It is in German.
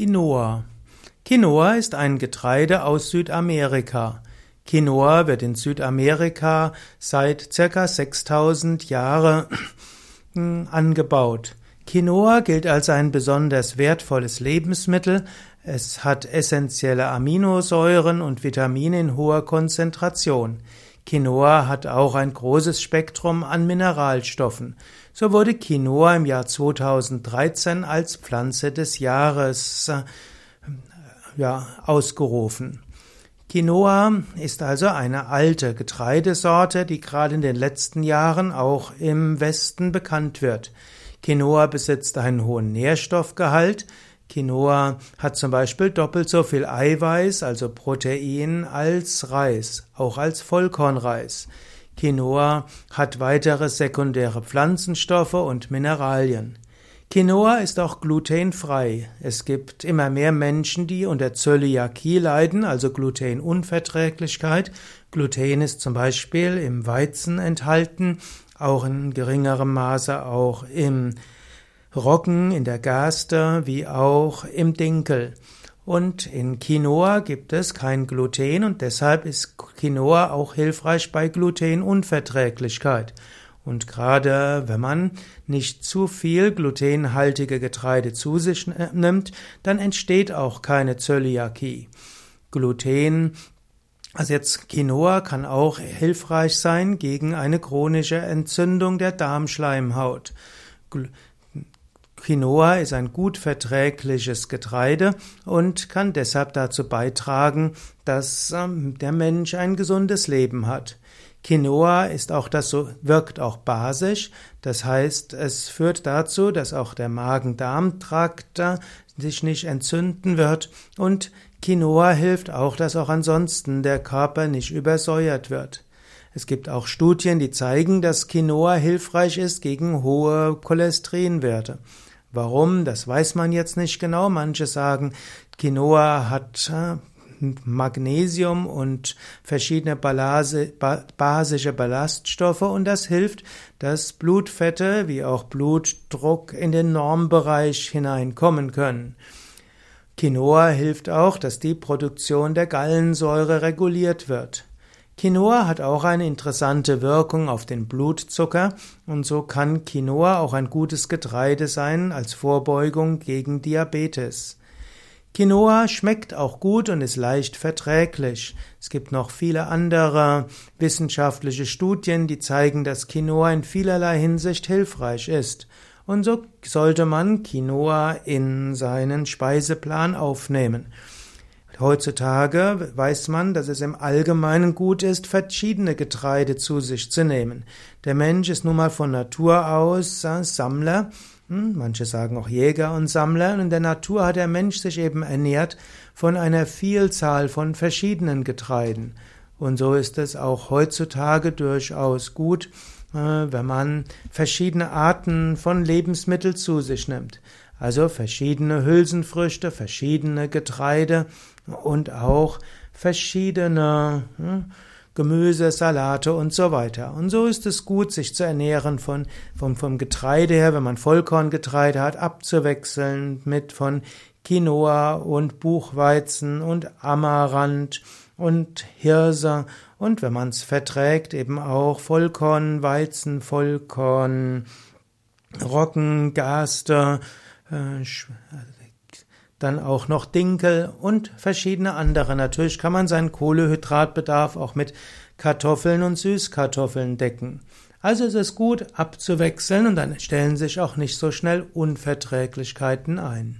Quinoa. Quinoa ist ein Getreide aus Südamerika. Quinoa wird in Südamerika seit circa 6000 Jahren angebaut. Quinoa gilt als ein besonders wertvolles Lebensmittel. Es hat essentielle Aminosäuren und Vitamine in hoher Konzentration. Quinoa hat auch ein großes Spektrum an Mineralstoffen. So wurde Quinoa im Jahr 2013 als Pflanze des Jahres äh, ja, ausgerufen. Quinoa ist also eine alte Getreidesorte, die gerade in den letzten Jahren auch im Westen bekannt wird. Quinoa besitzt einen hohen Nährstoffgehalt. Quinoa hat zum Beispiel doppelt so viel Eiweiß, also Protein, als Reis, auch als Vollkornreis. Quinoa hat weitere sekundäre Pflanzenstoffe und Mineralien. Quinoa ist auch glutenfrei. Es gibt immer mehr Menschen, die unter Zöliakie leiden, also Glutenunverträglichkeit. Gluten ist zum Beispiel im Weizen enthalten, auch in geringerem Maße auch im Roggen, in der Gerste, wie auch im Dinkel. Und in Quinoa gibt es kein Gluten und deshalb ist Quinoa auch hilfreich bei Glutenunverträglichkeit. Und gerade wenn man nicht zu viel glutenhaltige Getreide zu sich nimmt, dann entsteht auch keine Zöliakie. Gluten, also jetzt Quinoa kann auch hilfreich sein gegen eine chronische Entzündung der Darmschleimhaut. Quinoa ist ein gut verträgliches Getreide und kann deshalb dazu beitragen, dass ähm, der Mensch ein gesundes Leben hat. Quinoa ist auch das so, wirkt auch basisch. Das heißt, es führt dazu, dass auch der Magen-Darm-Trakt äh, sich nicht entzünden wird und Quinoa hilft auch, dass auch ansonsten der Körper nicht übersäuert wird. Es gibt auch Studien, die zeigen, dass Quinoa hilfreich ist gegen hohe Cholesterinwerte. Warum? Das weiß man jetzt nicht genau. Manche sagen, Quinoa hat äh, Magnesium und verschiedene basische Ballaststoffe und das hilft, dass Blutfette wie auch Blutdruck in den Normbereich hineinkommen können. Quinoa hilft auch, dass die Produktion der Gallensäure reguliert wird. Quinoa hat auch eine interessante Wirkung auf den Blutzucker und so kann Quinoa auch ein gutes Getreide sein als Vorbeugung gegen Diabetes. Quinoa schmeckt auch gut und ist leicht verträglich. Es gibt noch viele andere wissenschaftliche Studien, die zeigen, dass Quinoa in vielerlei Hinsicht hilfreich ist. Und so sollte man Quinoa in seinen Speiseplan aufnehmen. Heutzutage weiß man, dass es im Allgemeinen gut ist, verschiedene Getreide zu sich zu nehmen. Der Mensch ist nun mal von Natur aus Sammler hm, manche sagen auch Jäger und Sammler. Und in der Natur hat der Mensch sich eben ernährt von einer Vielzahl von verschiedenen Getreiden. Und so ist es auch heutzutage durchaus gut, äh, wenn man verschiedene Arten von Lebensmitteln zu sich nimmt. Also verschiedene Hülsenfrüchte, verschiedene Getreide und auch verschiedene hm, Gemüse, Salate und so weiter. Und so ist es gut, sich zu ernähren von, vom, vom Getreide her, wenn man Vollkorngetreide hat, abzuwechseln mit von Quinoa und Buchweizen und Amaranth und Hirse und wenn man es verträgt, eben auch Vollkorn, Weizen, Vollkorn, Roggen, Gerste, äh, dann auch noch Dinkel und verschiedene andere. Natürlich kann man seinen Kohlehydratbedarf auch mit Kartoffeln und Süßkartoffeln decken. Also ist es gut abzuwechseln und dann stellen sich auch nicht so schnell Unverträglichkeiten ein.